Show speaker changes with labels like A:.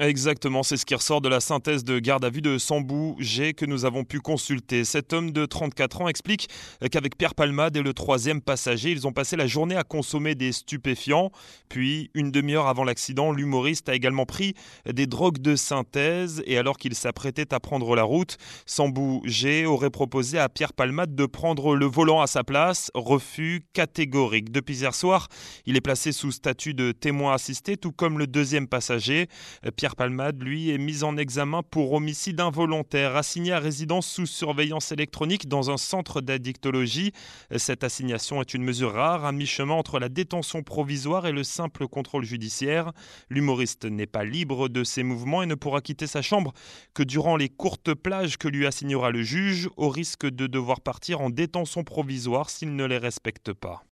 A: Exactement, c'est ce qui ressort de la synthèse de garde à vue de Sambou G que nous avons pu consulter. Cet homme de 34 ans explique qu'avec Pierre Palmade et le troisième passager, ils ont passé la journée à consommer des stupéfiants. Puis, une demi-heure avant l'accident, l'humoriste a également pris des drogues de synthèse et alors qu'il s'apprêtait à prendre la route, Sambou G aurait proposé à Pierre Palmade de prendre le volant à sa place. Refus catégorique. Depuis hier soir, il est placé sous statut de témoin assisté, tout comme le deuxième passager. Pierre Palmade, lui, est mis en examen pour homicide involontaire, assigné à résidence sous surveillance électronique dans un centre d'addictologie. Cette assignation est une mesure rare, à mi-chemin entre la détention provisoire et le simple contrôle judiciaire. L'humoriste n'est pas libre de ses mouvements et ne pourra quitter sa chambre que durant les courtes plages que lui assignera le juge, au risque de devoir partir en détention provisoire s'il ne les respecte pas.